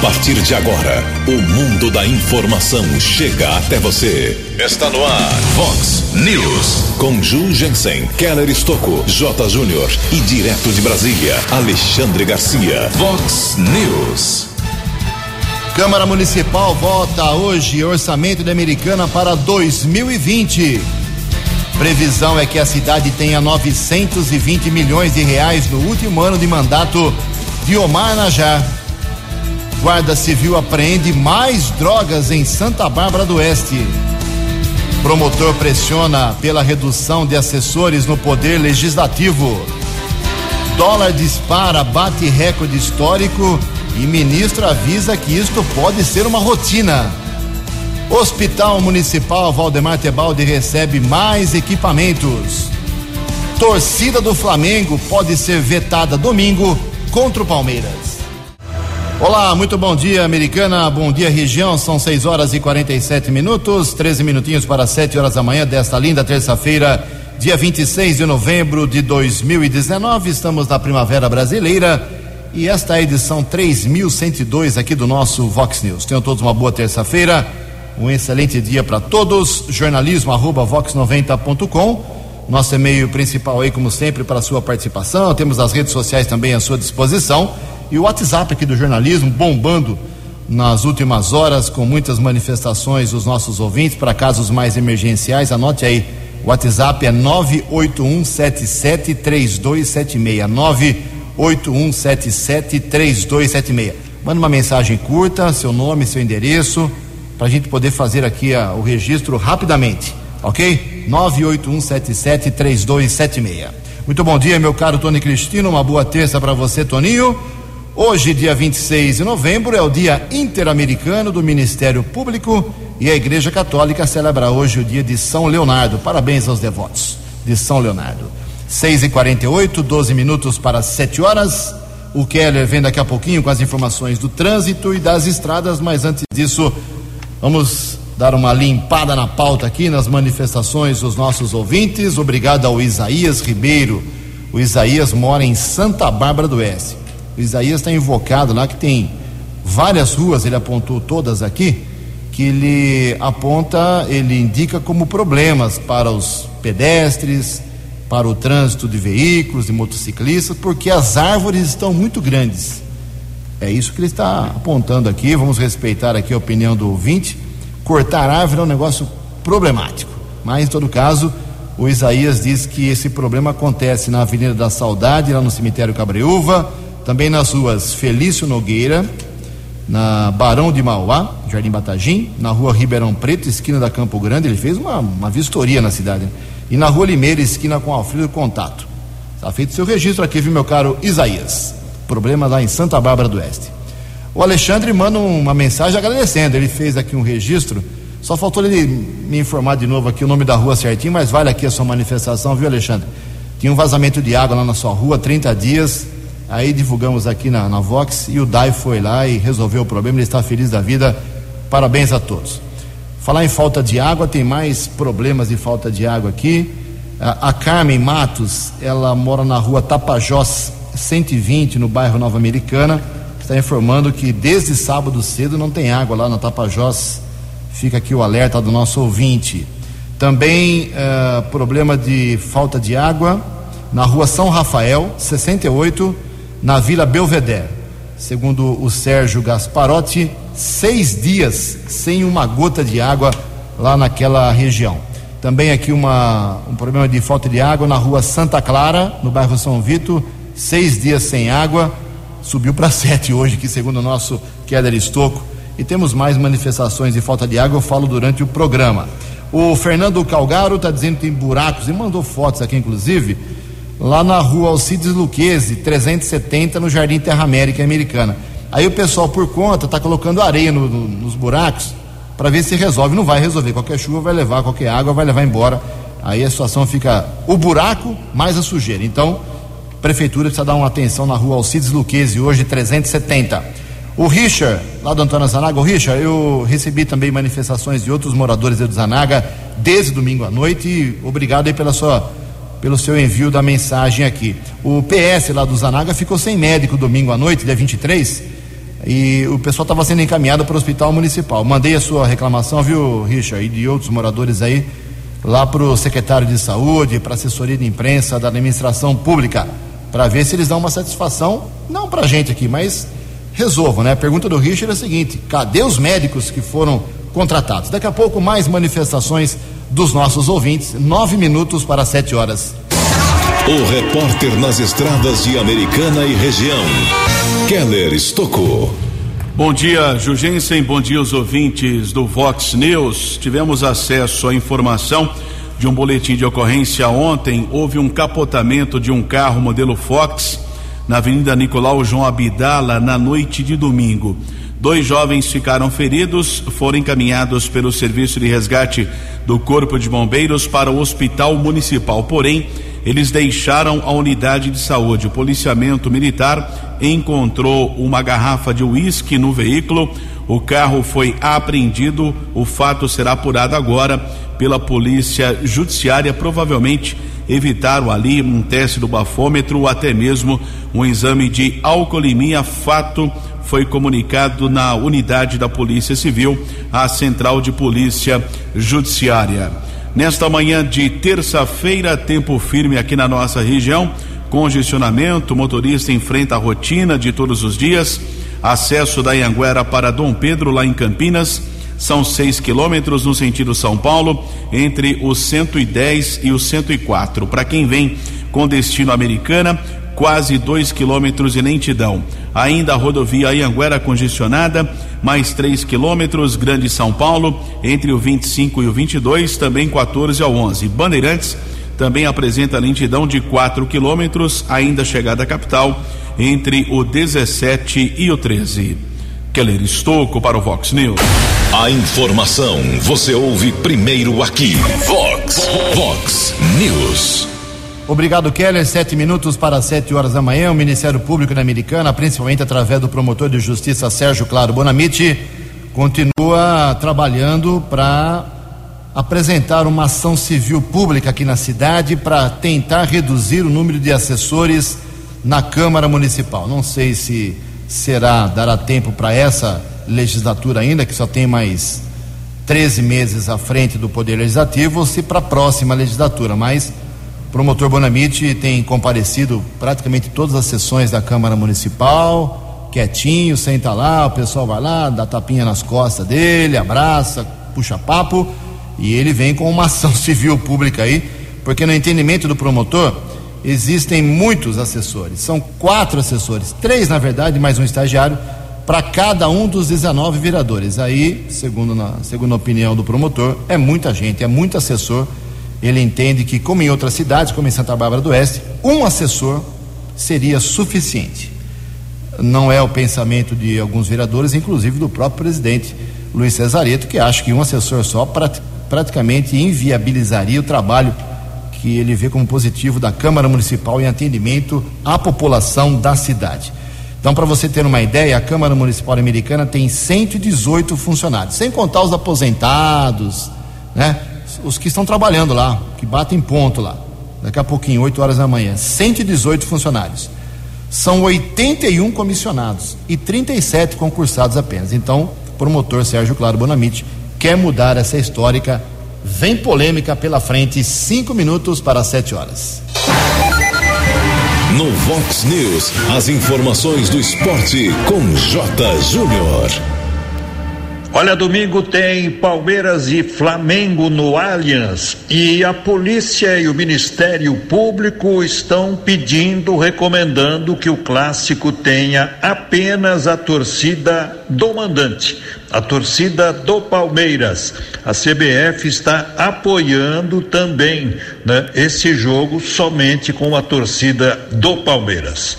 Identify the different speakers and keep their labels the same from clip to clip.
Speaker 1: partir de agora, o mundo da informação chega até você. Está no ar, Fox News. Com Ju Jensen, Keller Estocco, J. Júnior e direto de Brasília, Alexandre Garcia. Fox News.
Speaker 2: Câmara Municipal vota hoje orçamento de Americana para 2020. Previsão é que a cidade tenha 920 milhões de reais no último ano de mandato de Omar Najar. Guarda Civil apreende mais drogas em Santa Bárbara do Oeste. Promotor pressiona pela redução de assessores no Poder Legislativo. Dólar dispara, bate recorde histórico e ministro avisa que isto pode ser uma rotina. Hospital Municipal Valdemar Tebaldi recebe mais equipamentos. Torcida do Flamengo pode ser vetada domingo contra o Palmeiras. Olá, muito bom dia, americana. Bom dia, região. São 6 horas e 47 minutos, 13 minutinhos para 7 horas da manhã desta linda terça-feira, dia 26 de novembro de 2019. Estamos na Primavera Brasileira e esta é a edição 3102 aqui do nosso Vox News. Tenham todos uma boa terça-feira, um excelente dia para todos. Jornalismo arroba vox90.com. Nosso e-mail principal aí, como sempre, para a sua participação. Temos as redes sociais também à sua disposição. E o WhatsApp aqui do jornalismo bombando nas últimas horas com muitas manifestações dos nossos ouvintes para casos mais emergenciais. Anote aí, o WhatsApp é 981773276. 981773276. Manda uma mensagem curta, seu nome, seu endereço, para a gente poder fazer aqui a, o registro rapidamente, ok? 981773276. Muito bom dia, meu caro Tony Cristino. Uma boa terça para você, Toninho. Hoje, dia 26 de novembro, é o Dia Interamericano do Ministério Público e a Igreja Católica celebra hoje o dia de São Leonardo. Parabéns aos devotos de São Leonardo. 6 e 48 12 minutos para 7 horas. O Keller vem daqui a pouquinho com as informações do trânsito e das estradas, mas antes disso, vamos dar uma limpada na pauta aqui nas manifestações dos nossos ouvintes. Obrigado ao Isaías Ribeiro. O Isaías mora em Santa Bárbara do Oeste. Isaías está invocado lá que tem várias ruas, ele apontou todas aqui, que ele aponta, ele indica como problemas para os pedestres, para o trânsito de veículos, de motociclistas, porque as árvores estão muito grandes. É isso que ele está apontando aqui. Vamos respeitar aqui a opinião do ouvinte. Cortar árvore é um negócio problemático, mas em todo caso, o Isaías diz que esse problema acontece na Avenida da Saudade, lá no cemitério Cabreúva, também nas ruas Felício Nogueira, na Barão de Mauá, Jardim Batagim, na rua Ribeirão Preto, esquina da Campo Grande. Ele fez uma, uma vistoria na cidade. E na rua Limeira, esquina com Alfredo Contato. Está feito seu registro aqui, viu, meu caro Isaías? Problema lá em Santa Bárbara do Oeste. O Alexandre manda uma mensagem agradecendo. Ele fez aqui um registro. Só faltou ele me informar de novo aqui o nome da rua certinho, mas vale aqui a sua manifestação, viu, Alexandre? Tinha um vazamento de água lá na sua rua, 30 dias. Aí divulgamos aqui na, na Vox e o DAI foi lá e resolveu o problema. Ele está feliz da vida. Parabéns a todos. Falar em falta de água, tem mais problemas de falta de água aqui. A, Carmen Matos, ela mora na rua Tapajós 120, no bairro Nova Americana. Está informando que desde sábado cedo não tem água lá na Tapajós. Fica aqui o alerta do nosso ouvinte. Também uh, problema de falta de água na rua São Rafael, 68, na Vila Belvedere. Segundo o Sérgio Gasparotti, seis dias sem uma gota de água lá naquela região. Também aqui uma, um problema de falta de água na rua Santa Clara, no bairro São Vito, seis dias sem água, subiu para sete hoje, que segundo o nosso Keller Estocco. E temos mais manifestações de falta de água, eu falo durante o programa. O Fernando Calgaro está dizendo que tem buracos e mandou fotos aqui, inclusive, lá na rua Alcides Luquezzi, 370, no Jardim Terra América Americana. Aí o pessoal, por conta, está colocando areia no, no, nos buracos para ver se resolve. Não vai resolver. Qualquer chuva vai levar, qualquer água vai levar embora. Aí a situação fica o buraco mais a sujeira. Então, a prefeitura precisa dar uma atenção na rua Alcides Luquezzi, hoje 370. O Richard, lá do Antônio Zanaga, o Richard, eu recebi também manifestações de outros moradores de Zanaga desde domingo à noite obrigado aí pela sua, pelo seu envio da mensagem aqui. O PS lá do Zanaga ficou sem médico domingo à noite, dia 23, e o pessoal estava sendo encaminhado para o hospital municipal. Mandei a sua reclamação, viu, Richard, e de outros moradores aí, lá para o secretário de saúde, para a assessoria de imprensa da administração pública, para ver se eles dão uma satisfação, não para a gente aqui, mas resolvam, né? A pergunta do Richard é a seguinte: cadê os médicos que foram contratados? Daqui a pouco, mais manifestações dos nossos ouvintes, nove minutos para sete horas.
Speaker 1: O repórter nas estradas de Americana e região, Keller Estocou.
Speaker 3: Bom dia, Jugensen. Bom dia, os ouvintes do Vox News. Tivemos acesso à informação de um boletim de ocorrência ontem. Houve um capotamento de um carro modelo Fox na Avenida Nicolau João Abdala na noite de domingo. Dois jovens ficaram feridos, foram encaminhados pelo Serviço de Resgate do Corpo de Bombeiros para o Hospital Municipal. Porém, eles deixaram a unidade de saúde. O policiamento militar encontrou uma garrafa de uísque no veículo. O carro foi apreendido. O fato será apurado agora pela Polícia Judiciária. Provavelmente evitaram ali um teste do bafômetro ou até mesmo um exame de alcoolemia. Fato foi comunicado na unidade da Polícia Civil à Central de Polícia Judiciária. Nesta manhã de terça-feira, tempo firme aqui na nossa região, congestionamento, motorista enfrenta a rotina de todos os dias. Acesso da Anhanguera para Dom Pedro, lá em Campinas, são seis quilômetros no sentido São Paulo, entre os 110 e os 104. Para quem vem com destino americana, quase dois quilômetros de lentidão. Ainda a rodovia Anhanguera congestionada, mais três quilômetros, Grande São Paulo, entre o 25 e o 22, também 14 ao 11. Bandeirantes também apresenta lentidão de 4 quilômetros, ainda chegada à capital, entre o 17 e o 13. Keller Estocco para o Vox News.
Speaker 1: A informação você ouve primeiro aqui. Vox, Vox News.
Speaker 2: Obrigado, Keller. Sete minutos para sete horas da manhã. O Ministério Público da Americana, principalmente através do promotor de justiça Sérgio Claro Bonamite, continua trabalhando para apresentar uma ação civil pública aqui na cidade para tentar reduzir o número de assessores na Câmara Municipal. Não sei se será, dará tempo para essa legislatura ainda, que só tem mais 13 meses à frente do Poder Legislativo, ou se para a próxima legislatura, mas o promotor Bonamite tem comparecido praticamente todas as sessões da Câmara Municipal, quietinho, senta lá, o pessoal vai lá, dá tapinha nas costas dele, abraça, puxa papo, e ele vem com uma ação civil pública aí, porque no entendimento do promotor existem muitos assessores, são quatro assessores, três na verdade, mais um estagiário, para cada um dos 19 vereadores. Aí, segundo, na, segundo a opinião do promotor, é muita gente, é muito assessor ele entende que, como em outras cidades, como em Santa Bárbara do Oeste, um assessor seria suficiente. Não é o pensamento de alguns vereadores, inclusive do próprio presidente Luiz Cesareto, que acha que um assessor só prat praticamente inviabilizaria o trabalho que ele vê como positivo da Câmara Municipal em atendimento à população da cidade. Então, para você ter uma ideia, a Câmara Municipal Americana tem 118 funcionários, sem contar os aposentados, né? Os que estão trabalhando lá, que batem ponto lá. Daqui a pouquinho, 8 horas da manhã, 118 funcionários. São 81 comissionados e 37 concursados apenas. Então, promotor Sérgio Claro Bonamite quer mudar essa histórica. Vem polêmica pela frente, cinco minutos para sete horas.
Speaker 1: No Vox News, as informações do esporte com J. Júnior.
Speaker 4: Olha, domingo tem Palmeiras e Flamengo no Allianz e a polícia e o Ministério Público estão pedindo, recomendando que o clássico tenha apenas a torcida do mandante, a torcida do Palmeiras. A CBF está apoiando também né, esse jogo somente com a torcida do Palmeiras.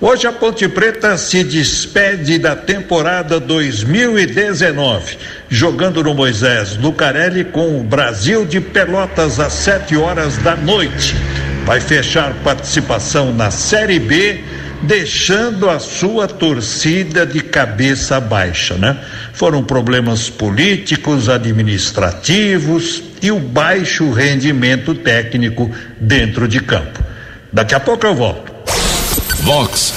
Speaker 4: Hoje a Ponte Preta se despede da temporada 2019, jogando no Moisés Lucarelli com o Brasil de Pelotas às 7 horas da noite. Vai fechar participação na Série B, deixando a sua torcida de cabeça baixa, né? Foram problemas políticos, administrativos e o baixo rendimento técnico dentro de campo. Daqui a pouco eu volto.
Speaker 1: Vox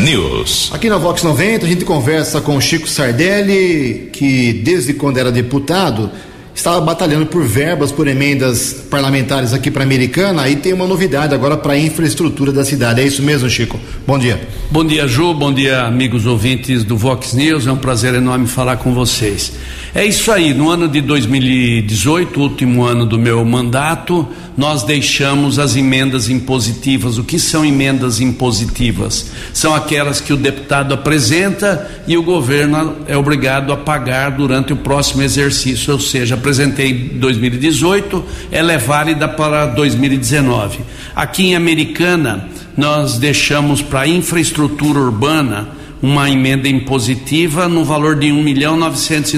Speaker 1: News.
Speaker 2: Aqui na Vox 90 a gente conversa com Chico Sardelli, que desde quando era deputado estava batalhando por verbas, por emendas parlamentares aqui para a Americana. Aí tem uma novidade agora para a infraestrutura da cidade. É isso mesmo, Chico? Bom dia.
Speaker 5: Bom dia, Ju. Bom dia, amigos ouvintes do Vox News. É um prazer enorme falar com vocês. É isso aí. No ano de 2018, último ano do meu mandato, nós deixamos as emendas impositivas. O que são emendas impositivas? São aquelas que o deputado apresenta e o governo é obrigado a pagar durante o próximo exercício, ou seja, apresentei em 2018, ela é válida para 2019. Aqui em Americana, nós deixamos para infraestrutura urbana uma emenda impositiva no valor de um milhão novecentos.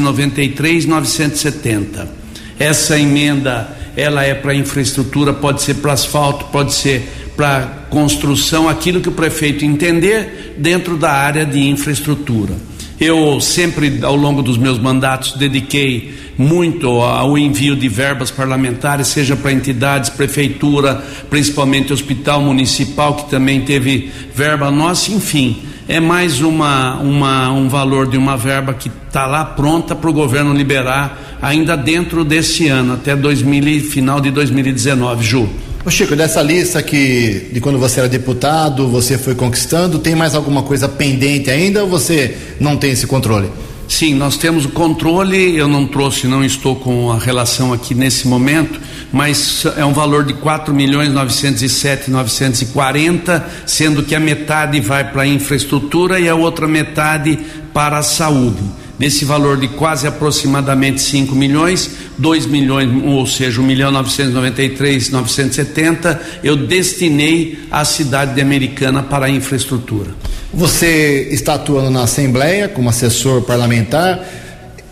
Speaker 5: Essa emenda ela é para infraestrutura, pode ser para asfalto, pode ser para construção, aquilo que o prefeito entender dentro da área de infraestrutura. Eu sempre, ao longo dos meus mandatos, dediquei muito ao envio de verbas parlamentares, seja para entidades, prefeitura, principalmente hospital municipal, que também teve verba nossa, enfim. É mais uma, uma um valor de uma verba que está lá pronta para o governo liberar ainda dentro desse ano, até 2000, final de 2019, Ju.
Speaker 2: Ô Chico, dessa lista que de quando você era deputado, você foi conquistando, tem mais alguma coisa pendente ainda ou você não tem esse controle?
Speaker 5: Sim, nós temos o controle, eu não trouxe, não estou com a relação aqui nesse momento, mas é um valor de quatro milhões novecentos e sete novecentos e quarenta, sendo que a metade vai para a infraestrutura e a outra metade para a saúde nesse valor de quase aproximadamente 5 milhões, 2 milhões, ou seja, 1 milhão 993, 970, eu destinei à cidade de Americana para a infraestrutura.
Speaker 2: Você está atuando na Assembleia como assessor parlamentar.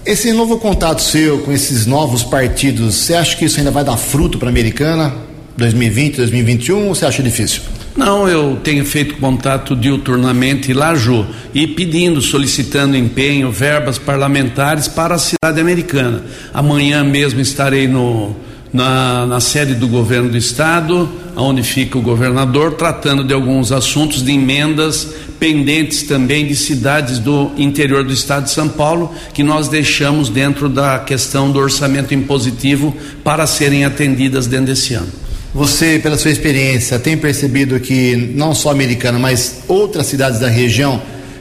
Speaker 2: Esse novo contato seu com esses novos partidos, você acha que isso ainda vai dar fruto para a Americana 2020, 2021 ou você acha difícil?
Speaker 5: Não, eu tenho feito contato diuturnamente lá, Ju, e pedindo, solicitando empenho, verbas parlamentares para a cidade americana. Amanhã mesmo estarei no, na, na sede do governo do estado, onde fica o governador, tratando de alguns assuntos de emendas pendentes também de cidades do interior do estado de São Paulo, que nós deixamos dentro da questão do orçamento impositivo para serem atendidas dentro desse ano.
Speaker 2: Você, pela sua experiência, tem percebido que não só a americana, mas outras cidades da região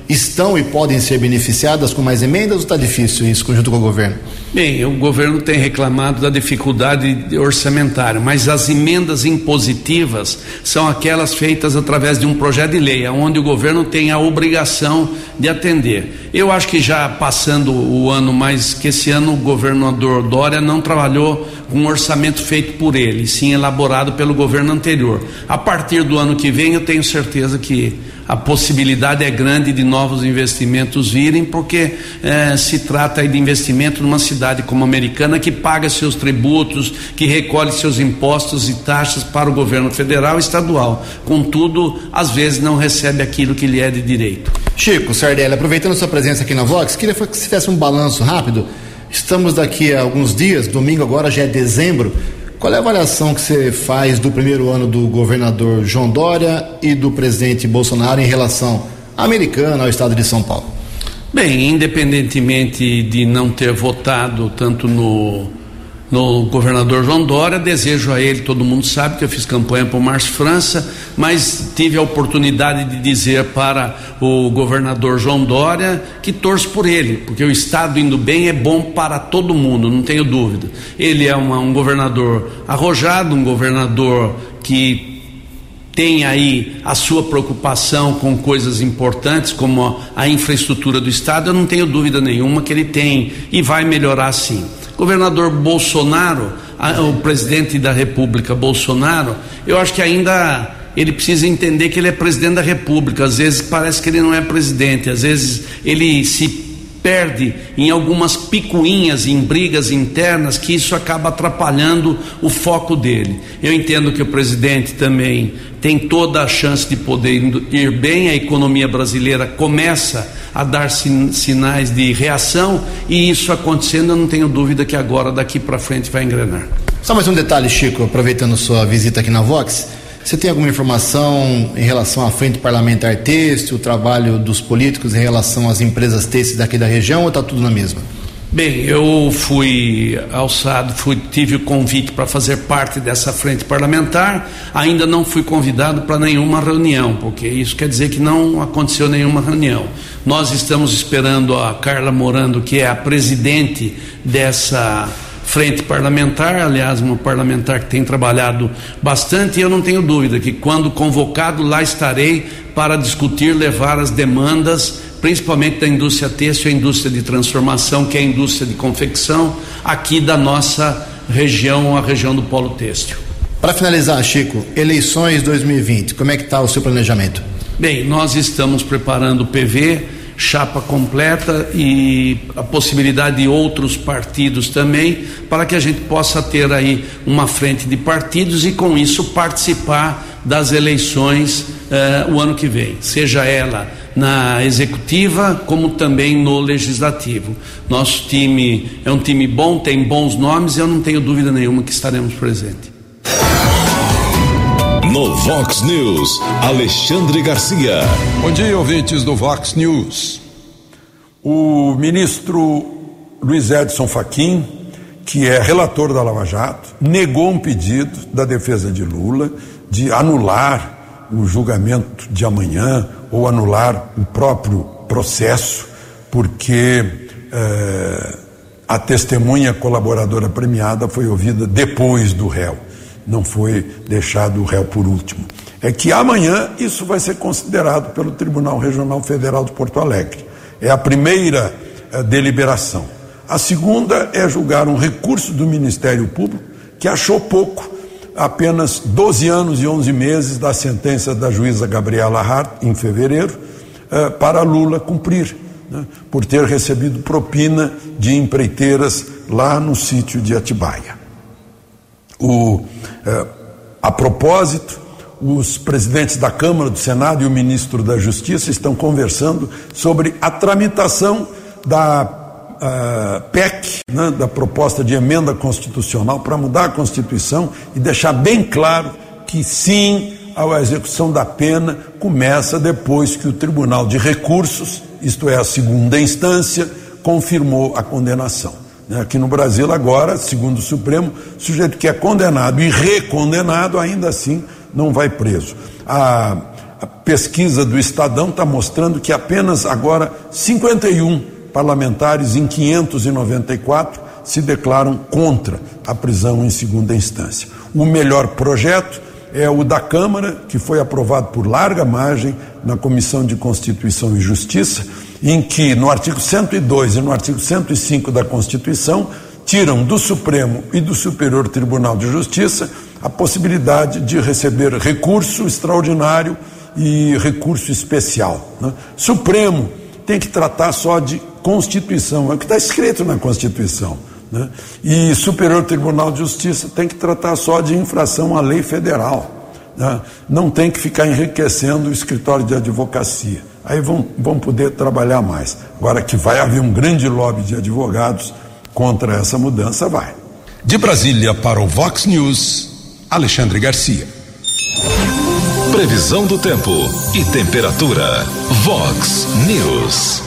Speaker 2: estão e podem ser beneficiadas com mais emendas ou está difícil isso junto com o governo?
Speaker 5: Bem, o governo tem reclamado da dificuldade orçamentária, mas as emendas impositivas são aquelas feitas através de um projeto de lei, onde o governo tem a obrigação de atender. Eu acho que já passando o ano, mas que esse ano o governador Dória não trabalhou com um orçamento feito por ele, sim elaborado pelo governo anterior. A partir do ano que vem, eu tenho certeza que a possibilidade é grande de novos investimentos virem, porque eh, se trata de investimento numa cidade como a Americana que paga seus tributos, que recolhe seus impostos e taxas para o governo federal e estadual. Contudo, às vezes não recebe aquilo que lhe é de direito.
Speaker 2: Chico Sardelli, aproveitando sua presença aqui na Vox, queria que você fizesse um balanço rápido. Estamos daqui a alguns dias, domingo agora já é dezembro. Qual é a avaliação que você faz do primeiro ano do governador João Dória e do presidente Bolsonaro em relação à americana, ao estado de São Paulo?
Speaker 5: Bem, independentemente de não ter votado tanto no no governador João Dória. Desejo a ele, todo mundo sabe que eu fiz campanha para o França, mas tive a oportunidade de dizer para o governador João Dória que torço por ele, porque o Estado indo bem é bom para todo mundo, não tenho dúvida. Ele é uma, um governador arrojado, um governador que tem aí a sua preocupação com coisas importantes como a infraestrutura do Estado, eu não tenho dúvida nenhuma que ele tem e vai melhorar sim. Governador Bolsonaro, o presidente da República Bolsonaro, eu acho que ainda ele precisa entender que ele é presidente da República. Às vezes parece que ele não é presidente, às vezes ele se perde em algumas picuinhas, em brigas internas, que isso acaba atrapalhando o foco dele. Eu entendo que o presidente também tem toda a chance de poder ir bem, a economia brasileira começa a dar sinais de reação e isso acontecendo, eu não tenho dúvida que agora, daqui para frente, vai engrenar.
Speaker 2: Só mais um detalhe, Chico, aproveitando sua visita aqui na Vox. Você tem alguma informação em relação à frente parlamentar têxtil, o trabalho dos políticos em relação às empresas têxteis daqui da região ou está tudo na mesma?
Speaker 5: Bem, eu fui alçado, fui, tive o convite para fazer parte dessa frente parlamentar, ainda não fui convidado para nenhuma reunião, porque isso quer dizer que não aconteceu nenhuma reunião. Nós estamos esperando a Carla Morando, que é a presidente dessa frente parlamentar, aliás, uma parlamentar que tem trabalhado bastante, e eu não tenho dúvida que quando convocado lá estarei para discutir, levar as demandas principalmente da indústria têxtil, a indústria de transformação, que é a indústria de confecção, aqui da nossa região, a região do polo têxtil.
Speaker 2: Para finalizar, Chico, eleições 2020, como é que está o seu planejamento?
Speaker 5: Bem, nós estamos preparando o PV, chapa completa e a possibilidade de outros partidos também, para que a gente possa ter aí uma frente de partidos e com isso participar das eleições eh, o ano que vem, seja ela na executiva como também no legislativo. Nosso time é um time bom, tem bons nomes e eu não tenho dúvida nenhuma que estaremos presentes.
Speaker 1: No Vox News, Alexandre Garcia.
Speaker 6: Bom dia, ouvintes do Vox News. O ministro Luiz Edson Fachin, que é relator da Lava Jato, negou um pedido da defesa de Lula de anular o julgamento de amanhã ou anular o próprio processo, porque eh, a testemunha colaboradora premiada foi ouvida depois do réu, não foi deixado o réu por último. É que amanhã isso vai ser considerado pelo Tribunal Regional Federal de Porto Alegre. É a primeira eh, deliberação. A segunda é julgar um recurso do Ministério Público que achou pouco apenas 12 anos e 11 meses da sentença da juíza Gabriela Hart, em fevereiro, eh, para Lula cumprir, né, por ter recebido propina de empreiteiras lá no sítio de Atibaia. O, eh, a propósito, os presidentes da Câmara, do Senado e o ministro da Justiça estão conversando sobre a tramitação da uh, PEC, né, da proposta de emenda constitucional para mudar a Constituição e deixar bem claro que sim, a execução da pena começa depois que o Tribunal de Recursos, isto é, a segunda instância, confirmou a condenação. Né, aqui no Brasil, agora, segundo o Supremo, o sujeito que é condenado e recondenado, ainda assim não vai preso. A, a pesquisa do Estadão está mostrando que apenas agora 51 parlamentares em 594 se declaram contra a prisão em segunda instância. O melhor projeto é o da Câmara, que foi aprovado por larga margem na Comissão de Constituição e Justiça, em que no artigo 102 e no artigo 105 da Constituição tiram do Supremo e do Superior Tribunal de Justiça a possibilidade de receber recurso extraordinário e recurso especial. Né? Supremo tem que tratar só de Constituição, é o que está escrito na Constituição. Né? E Superior Tribunal de Justiça tem que tratar só de infração à lei federal. Né? Não tem que ficar enriquecendo o escritório de advocacia. Aí vão, vão poder trabalhar mais. Agora que vai haver um grande lobby de advogados contra essa mudança, vai.
Speaker 1: De Brasília para o Vox News, Alexandre Garcia. Previsão do tempo e temperatura. Vox News.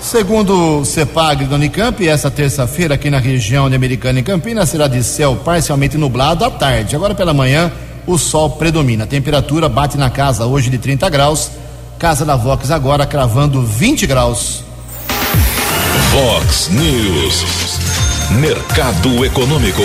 Speaker 2: Segundo o CEPAG do Unicamp, essa terça-feira aqui na região de Americana e Campinas será de céu parcialmente nublado à tarde. Agora pela manhã o sol predomina. A temperatura bate na casa hoje de 30 graus. Casa da Vox agora cravando 20 graus.
Speaker 1: Vox News. Mercado Econômico.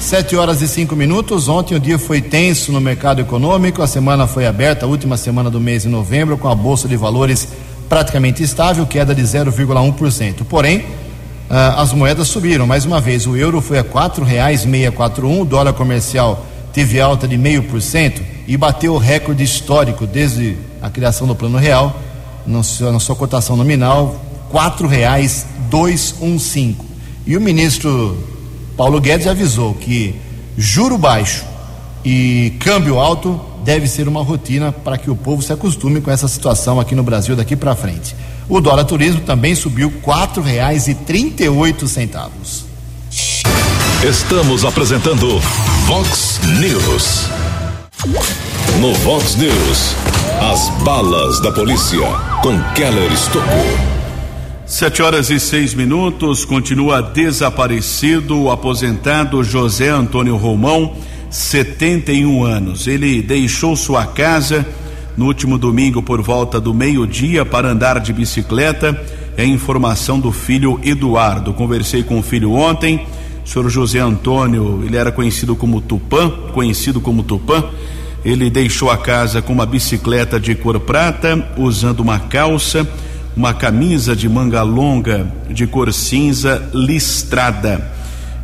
Speaker 2: Sete horas e cinco minutos. Ontem o dia foi tenso no mercado econômico. A semana foi aberta, a última semana do mês de novembro, com a Bolsa de Valores praticamente estável, queda de 0,1%. Porém, uh, as moedas subiram mais uma vez. O euro foi a quatro reais meia quatro um, o dólar comercial teve alta de meio por cento e bateu o recorde histórico desde a criação do Plano Real, na sua, na sua cotação nominal, um cinco. E o ministro Paulo Guedes avisou que juro baixo e câmbio alto deve ser uma rotina para que o povo se acostume com essa situação aqui no Brasil daqui para frente. O dólar turismo também subiu quatro reais e trinta centavos.
Speaker 1: Estamos apresentando Vox News. No Vox News, as balas da polícia com Keller Estocou.
Speaker 3: Sete horas e seis minutos, continua desaparecido o aposentado José Antônio Romão, 71 anos. Ele deixou sua casa no último domingo por volta do meio-dia para andar de bicicleta. É informação do filho Eduardo. Conversei com o filho ontem. O senhor José Antônio, ele era conhecido como Tupã, conhecido como Tupã. Ele deixou a casa com uma bicicleta de cor prata, usando uma calça uma camisa de manga longa de cor cinza listrada.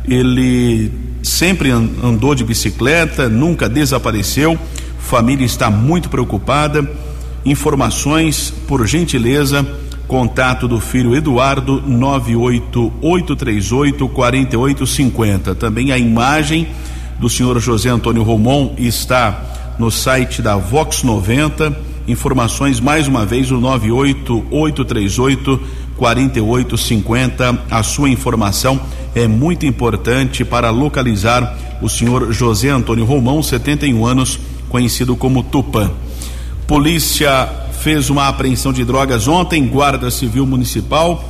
Speaker 3: Ele sempre andou de bicicleta, nunca desapareceu. Família está muito preocupada. Informações, por gentileza, contato do filho Eduardo 98838 4850. Também a imagem do senhor José Antônio Romão está no site da Vox 90 Informações mais uma vez o 98838 4850. A sua informação é muito importante para localizar o senhor José Antônio Romão, 71 anos, conhecido como Tupã. Polícia fez uma apreensão de drogas ontem, Guarda Civil Municipal,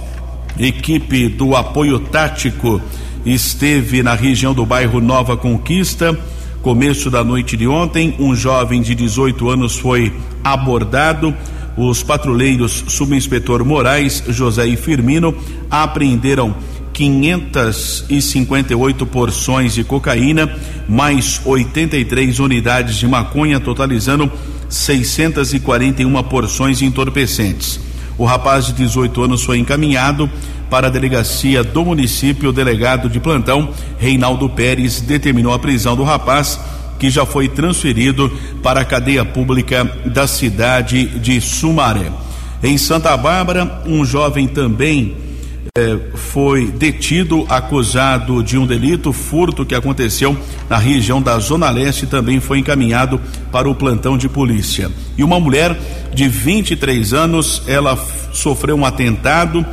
Speaker 3: equipe do apoio tático esteve na região do bairro Nova Conquista Começo da noite de ontem, um jovem de 18 anos foi abordado. Os patrulheiros subinspetor Moraes, José e Firmino apreenderam 558 porções de cocaína, mais 83 unidades de maconha, totalizando 641 porções entorpecentes. O rapaz de 18 anos foi encaminhado para a delegacia do município. O delegado de plantão, Reinaldo Pérez, determinou a prisão do rapaz, que já foi transferido para a cadeia pública da cidade de Sumaré. Em Santa Bárbara, um jovem também foi detido, acusado de um delito, furto que aconteceu na região da Zona Leste, também foi encaminhado para o plantão de polícia. E uma mulher de 23 anos, ela sofreu um atentado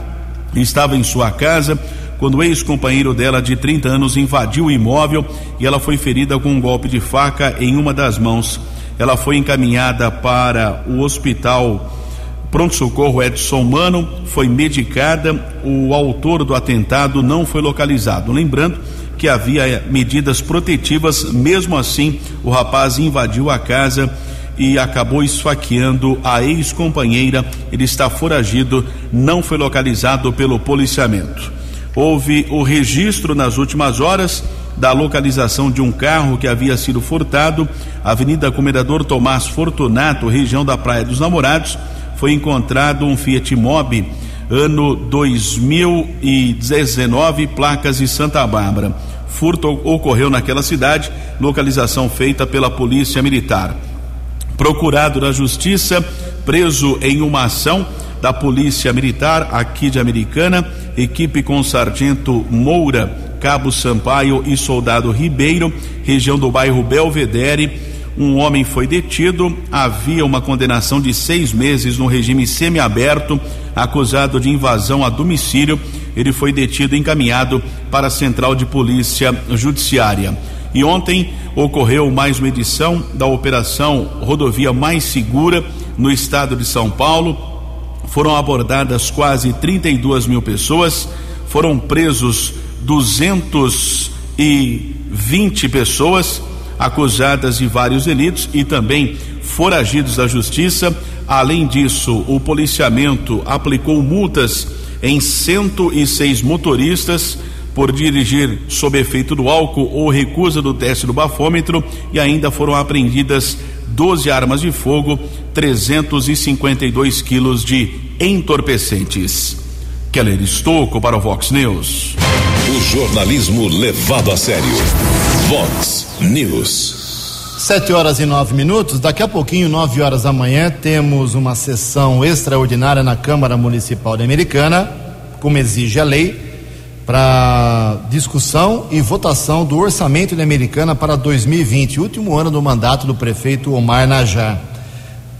Speaker 3: estava em sua casa quando o ex-companheiro dela de 30 anos invadiu o imóvel e ela foi ferida com um golpe de faca em uma das mãos. Ela foi encaminhada para o hospital Pronto-Socorro Edson Mano, foi medicada. O autor do atentado não foi localizado. Lembrando que havia medidas protetivas, mesmo assim, o rapaz invadiu a casa e acabou esfaqueando a ex-companheira. Ele está foragido, não foi localizado pelo policiamento. Houve o registro nas últimas horas da localização de um carro que havia sido furtado, Avenida Comendador Tomás Fortunato, região da Praia dos Namorados. Foi encontrado um Fiat Mobi, ano 2019, placas de Santa Bárbara. Furto ocorreu naquela cidade, localização feita pela Polícia Militar procurado na justiça, preso em uma ação da Polícia Militar aqui de Americana, equipe com sargento Moura, Cabo Sampaio e soldado Ribeiro, região do bairro Belvedere. Um homem foi detido, havia uma condenação de seis meses no regime semiaberto, acusado de invasão a domicílio. Ele foi detido e encaminhado para a Central de Polícia Judiciária. E ontem ocorreu mais uma edição da operação Rodovia Mais Segura no estado de São Paulo. Foram abordadas quase 32 mil pessoas, foram presos 220 pessoas acusadas de vários delitos e também foragidos da justiça. Além disso, o policiamento aplicou multas em 106 motoristas por dirigir sob efeito do álcool ou recusa do teste do bafômetro e ainda foram apreendidas 12 armas de fogo, 352 quilos de entorpecentes. Keller Estocco para o Vox News.
Speaker 1: O jornalismo levado a sério. Vox News.
Speaker 2: Sete horas e nove minutos. Daqui a pouquinho, nove horas da manhã, temos uma sessão extraordinária na Câmara Municipal de Americana, como exige a lei para discussão e votação do orçamento de Americana para 2020, último ano do mandato do prefeito Omar Najar.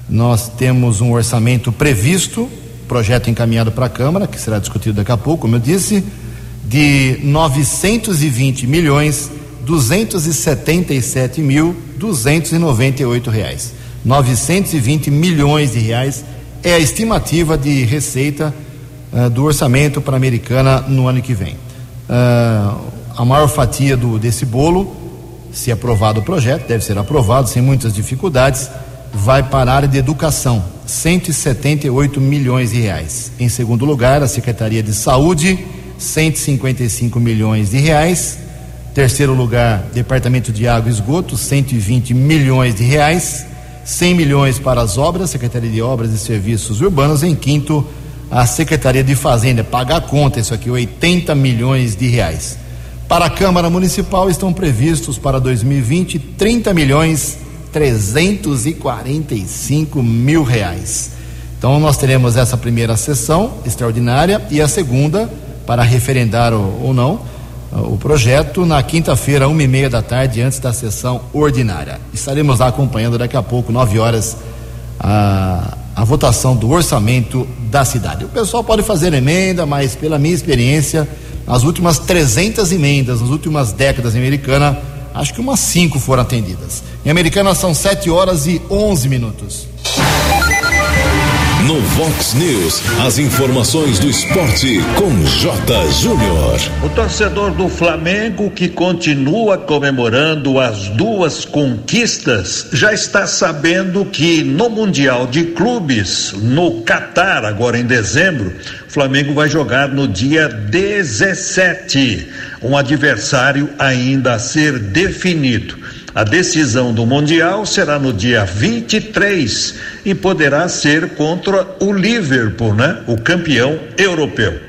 Speaker 2: Nós temos um orçamento previsto, projeto encaminhado para a Câmara, que será discutido daqui a pouco, como eu disse, de 920 milhões 277 mil 298 reais. 920 milhões de reais é a estimativa de receita uh, do orçamento para a Americana no ano que vem. Uh, a maior fatia do, desse bolo, se aprovado o projeto, deve ser aprovado sem muitas dificuldades, vai para a área de educação, 178 milhões de reais. Em segundo lugar, a Secretaria de Saúde, 155 milhões de reais. Terceiro lugar, Departamento de Água e Esgoto, 120 milhões de reais. 100 milhões para as obras, Secretaria de Obras e Serviços Urbanos. Em quinto, a Secretaria de Fazenda, paga a conta, isso aqui, 80 milhões de reais. Para a Câmara Municipal estão previstos para 2020 30 milhões 345 mil reais. Então nós teremos essa primeira sessão extraordinária e a segunda para referendar ou, ou não o projeto na quinta-feira, uma e meia da tarde, antes da sessão ordinária. Estaremos lá acompanhando daqui a pouco, nove horas, a, a votação do orçamento da cidade. O pessoal pode fazer emenda, mas pela minha experiência, as últimas 300 emendas, nas últimas décadas em Americana, acho que umas cinco foram atendidas. Em Americana são sete horas e onze minutos.
Speaker 1: No Vox News, as informações do esporte com J. Júnior.
Speaker 4: O torcedor do Flamengo, que continua comemorando as duas conquistas, já está sabendo que no Mundial de Clubes, no Catar, agora em dezembro, o Flamengo vai jogar no dia 17. Um adversário ainda a ser definido. A decisão do Mundial será no dia 23 e poderá ser contra o Liverpool, né? O campeão europeu.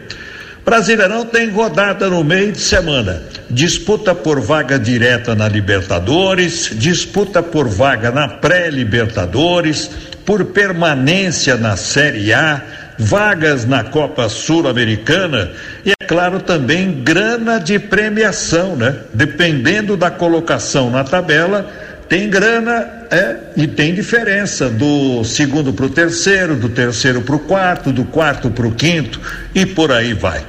Speaker 4: Brasileirão tem rodada no meio de semana. Disputa por vaga direta na Libertadores, disputa por vaga na pré-Libertadores, por permanência na Série A, vagas na Copa Sul-Americana e, é claro, também grana de premiação, né? Dependendo da colocação na tabela, tem grana é, e tem diferença do segundo para o terceiro, do terceiro para o quarto, do quarto para o quinto e por aí vai.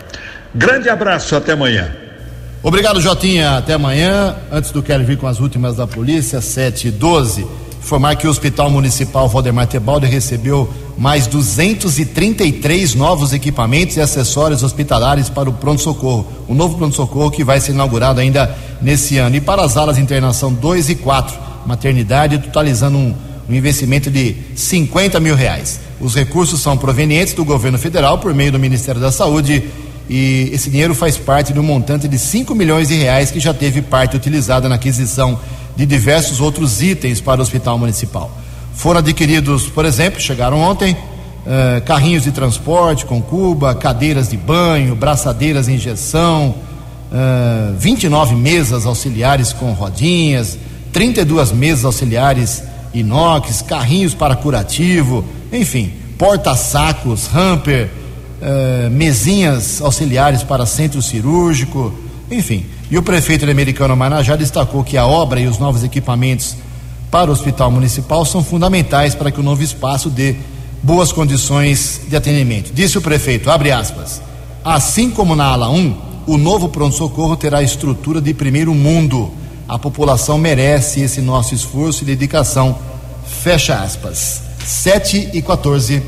Speaker 4: Grande abraço, até amanhã.
Speaker 2: Obrigado, Jotinha. Até amanhã. Antes do Kelly vir com as últimas da polícia, 7 e 12 informar que o Hospital Municipal Valdemar Tebaldi recebeu mais 233 novos equipamentos e acessórios hospitalares para o pronto-socorro. O novo pronto-socorro que vai ser inaugurado ainda nesse ano. E para as alas de internação 2 e 4, maternidade, totalizando um, um investimento de 50 mil reais. Os recursos são provenientes do governo federal por meio do Ministério da Saúde e esse dinheiro faz parte de um montante de 5 milhões de reais que já teve parte utilizada na aquisição de diversos outros itens para o hospital municipal. Foram adquiridos, por exemplo, chegaram ontem, uh, carrinhos de transporte com cuba, cadeiras de banho, braçadeiras em injeção, uh, 29 mesas auxiliares com rodinhas, 32 mesas auxiliares inox, carrinhos para curativo, enfim, porta-sacos, hamper, uh, mesinhas auxiliares para centro cirúrgico, enfim. E o prefeito americano Manajá destacou que a obra e os novos equipamentos para o hospital municipal são fundamentais para que o novo espaço dê boas condições de atendimento. Disse o prefeito, abre aspas, assim como na ala 1, o novo pronto-socorro terá estrutura de primeiro mundo. A população merece esse nosso esforço e dedicação. Fecha aspas. 7 e 14.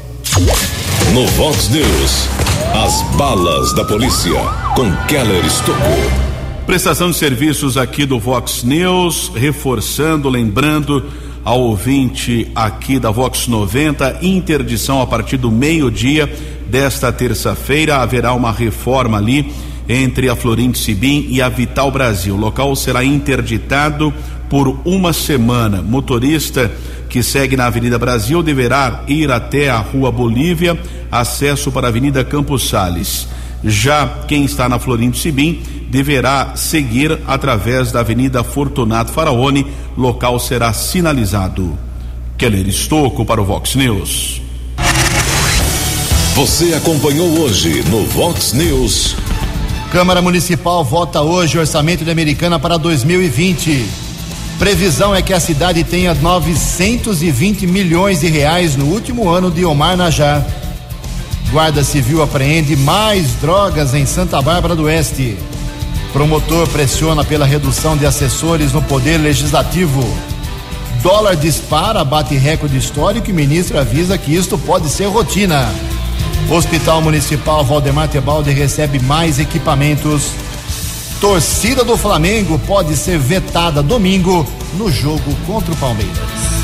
Speaker 1: No Vox News, as balas da polícia com Keller Estocou.
Speaker 3: Prestação de serviços aqui do Vox News, reforçando, lembrando ao ouvinte aqui da Vox 90, interdição a partir do meio-dia desta terça-feira. Haverá uma reforma ali entre a Florinte Sibim e a Vital Brasil. O local será interditado por uma semana. Motorista que segue na Avenida Brasil deverá ir até a Rua Bolívia, acesso para a Avenida Campos Sales. Já quem está na Florindo Sibim deverá seguir através da Avenida Fortunato Faraone, local será sinalizado. Keller Estocco para o Vox News.
Speaker 1: Você acompanhou hoje no Vox News.
Speaker 2: Câmara Municipal vota hoje o orçamento de Americana para 2020. Previsão é que a cidade tenha 920 milhões de reais no último ano de Omar Najar. Guarda Civil apreende mais drogas em Santa Bárbara do Oeste. Promotor pressiona pela redução de assessores no Poder Legislativo. Dólar dispara, bate recorde histórico e ministro avisa que isto pode ser rotina. Hospital Municipal Valdemar Tebaldi recebe mais equipamentos. Torcida do Flamengo pode ser vetada domingo no jogo contra o Palmeiras.